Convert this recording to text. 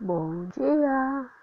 Bom dia!